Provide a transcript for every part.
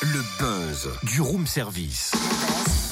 Le buzz du room service.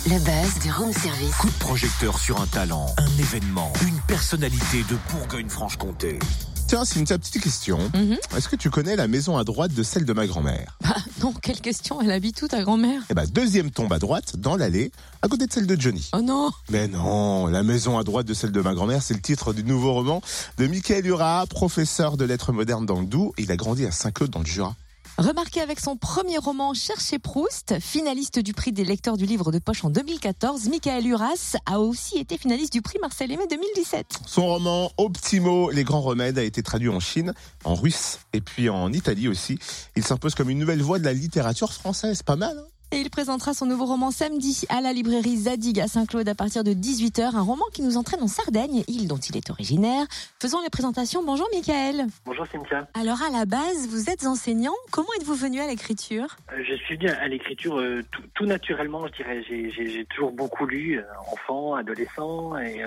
Le buzz du room service. Coup de projecteur sur un talent, un événement, une personnalité de Bourgogne-Franche-Comté. Tiens, c'est une petite question. Mhm. Est-ce que tu connais la maison à droite de celle de ma grand-mère? Bah, non, quelle question, elle habite où ta grand-mère Eh ben, deuxième tombe à droite, dans l'allée, à côté de celle de Johnny. Oh non Mais non, la maison à droite de celle de ma grand-mère, c'est le titre du nouveau roman de Michael Ura, professeur de lettres modernes dans le Doubs. Il a grandi à Saint-Claude dans le Jura. Remarqué avec son premier roman Cherchez Proust, finaliste du prix des lecteurs du livre de poche en 2014, Michael Uras a aussi été finaliste du prix Marcel Aimé 2017. Son roman Optimo, les grands remèdes, a été traduit en Chine, en russe et puis en Italie aussi. Il s'impose comme une nouvelle voie de la littérature française. Pas mal, hein? Et il présentera son nouveau roman samedi à la librairie Zadig à Saint-Claude à partir de 18h, un roman qui nous entraîne en Sardaigne, île dont il est originaire. Faisons les présentations. Bonjour Michael. Bonjour Cynthia. Alors à la base, vous êtes enseignant. Comment êtes-vous venu à l'écriture? Euh, Je suis venu à l'écriture euh, tout, tout naturellement, je dirais. J'ai- toujours beaucoup lu, euh, enfant, adolescent, et,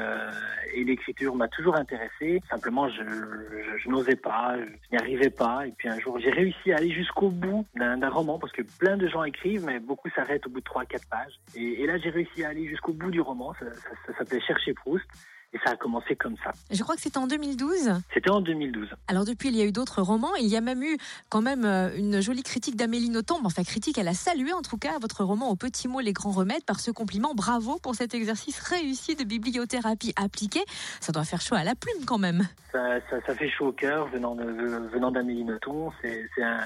et l'écriture m'a toujours intéressé. Simplement, je, je, je n'osais pas, je n'y arrivais pas. Et puis un jour, j'ai réussi à aller jusqu'au bout d'un d'un roman, parce que plein de gens écrivent, mais beaucoup s'arrêtent au bout de 3-4 pages. Et, là, j'ai réussi à aller jusqu'au bout du roman. Ça s'appelait Chercher Proust. Et ça a commencé comme ça. Je crois que c'était en 2012. C'était en 2012. Alors depuis, il y a eu d'autres romans. Il y a même eu quand même euh, une jolie critique d'Amélie Nothomb. Enfin, critique, elle a salué en tout cas votre roman Au petit mot, les grands remèdes par ce compliment. Bravo pour cet exercice réussi de bibliothérapie appliquée. Ça doit faire chaud à la plume quand même. Ça, ça, ça fait chaud au cœur venant de, venant d'Amélie Nothomb. C'est c'est un-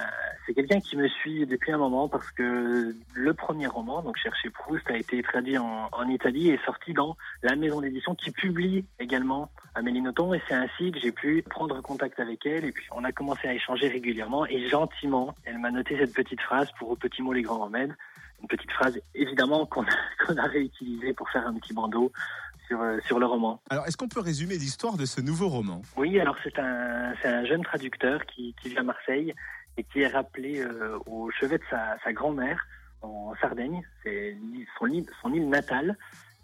c'est quelqu'un qui me suit depuis un moment parce que le premier roman, donc Chercher Proust, a été traduit en, en Italie et sorti dans la maison d'édition qui publie également Amélie Nothomb. Et c'est ainsi que j'ai pu prendre contact avec elle et puis on a commencé à échanger régulièrement et gentiment, elle m'a noté cette petite phrase pour Au petit mot les grands remèdes. Une petite phrase évidemment qu'on a, qu'on a réutilisée pour faire un petit bandeau sur, euh, sur le roman. Alors, est-ce qu'on peut résumer l'histoire de ce nouveau roman? Oui, alors c'est un, c'est un jeune traducteur qui, qui vit à Marseille et qui est rappelé euh, au chevet de sa, sa grand-mère en Sardaigne, c'est son, île- son île natale,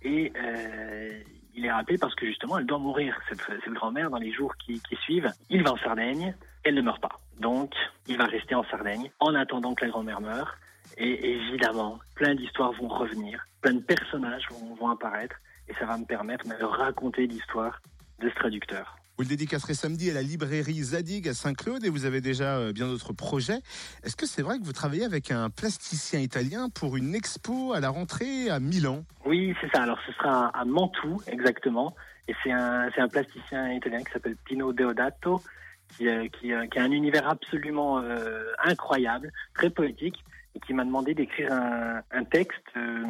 et euh, il est rappelé parce que justement elle doit mourir, cette, cette grand-mère, dans les jours qui, suivent. Il va en Sardaigne, elle ne meurt pas. Donc il va rester en Sardaigne en attendant que la grand-mère meure. Et évidemment, plein d'histoires vont revenir, plein de personnages vont, vont apparaître, et ça va me permettre de raconter l'histoire de ce traducteur. Vous le dédicacerez samedi à la librairie Zadig à Saint-Claude et vous avez déjà euh, bien d'autres projets. Est-ce que c'est vrai que vous travaillez avec un plasticien italien pour une expo à la rentrée à Milan? Oui, c'est ça. Alors, ce sera à Mantoue, exactement. Et c'est un, plasticien italien qui s'appelle Pino Deodato, qui, euh, euh, a un univers absolument incroyable, très poétique, et qui m'a demandé d'écrire un, un texte euh,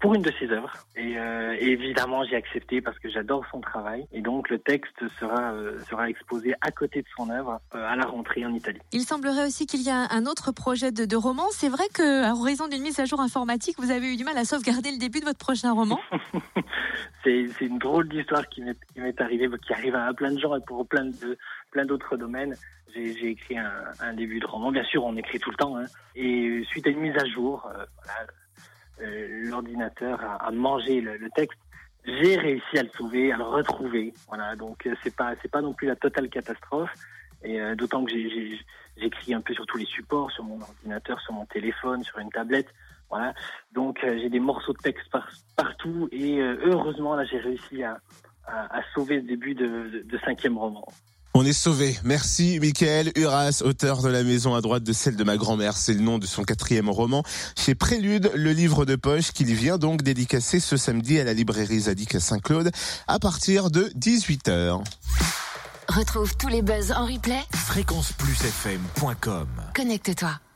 pour une de ses œuvres. Et, euh, et évidemment, j'ai accepté parce que j'adore son travail. Et donc, le texte sera, euh, sera exposé à côté de son œuvre euh, à la rentrée en Italie. Il semblerait aussi qu'il y a un autre projet de, de roman. C'est vrai qu'à raison d'une mise à jour informatique, vous avez eu du mal à sauvegarder le début de votre prochain roman. c'est une drôle d'histoire qui m'est arrivée, qui arrive à plein de gens et pour plein de plein d'autres domaines. J'ai écrit un, début de roman. Bien sûr, on écrit tout le temps. Hein. Et suite à une mise à jour, euh, euh, l'ordinateur a, mangé le, texte. J'ai réussi à le sauver, à le retrouver. Voilà, donc euh, c'est pas c'est pas non plus la totale catastrophe. Et d'autant que j'écris un peu sur tous les supports, sur mon ordinateur, sur mon téléphone, sur une tablette. Voilà. Donc j'ai des morceaux de texte par- partout et heureusement là j'ai réussi à, sauver le début de cinquième roman. On est sauvé. Merci, Michael Uras, auteur de La maison à droite de celle de ma grand-mère. C'est le nom de son quatrième roman. Chez Prélude, le livre de poche qu'il vient donc dédicacer ce samedi à la librairie Zadig à Saint-Claude à partir de 18h. Retrouve tous les buzz en replay. Fréquenceplusfm.com Connecte-toi.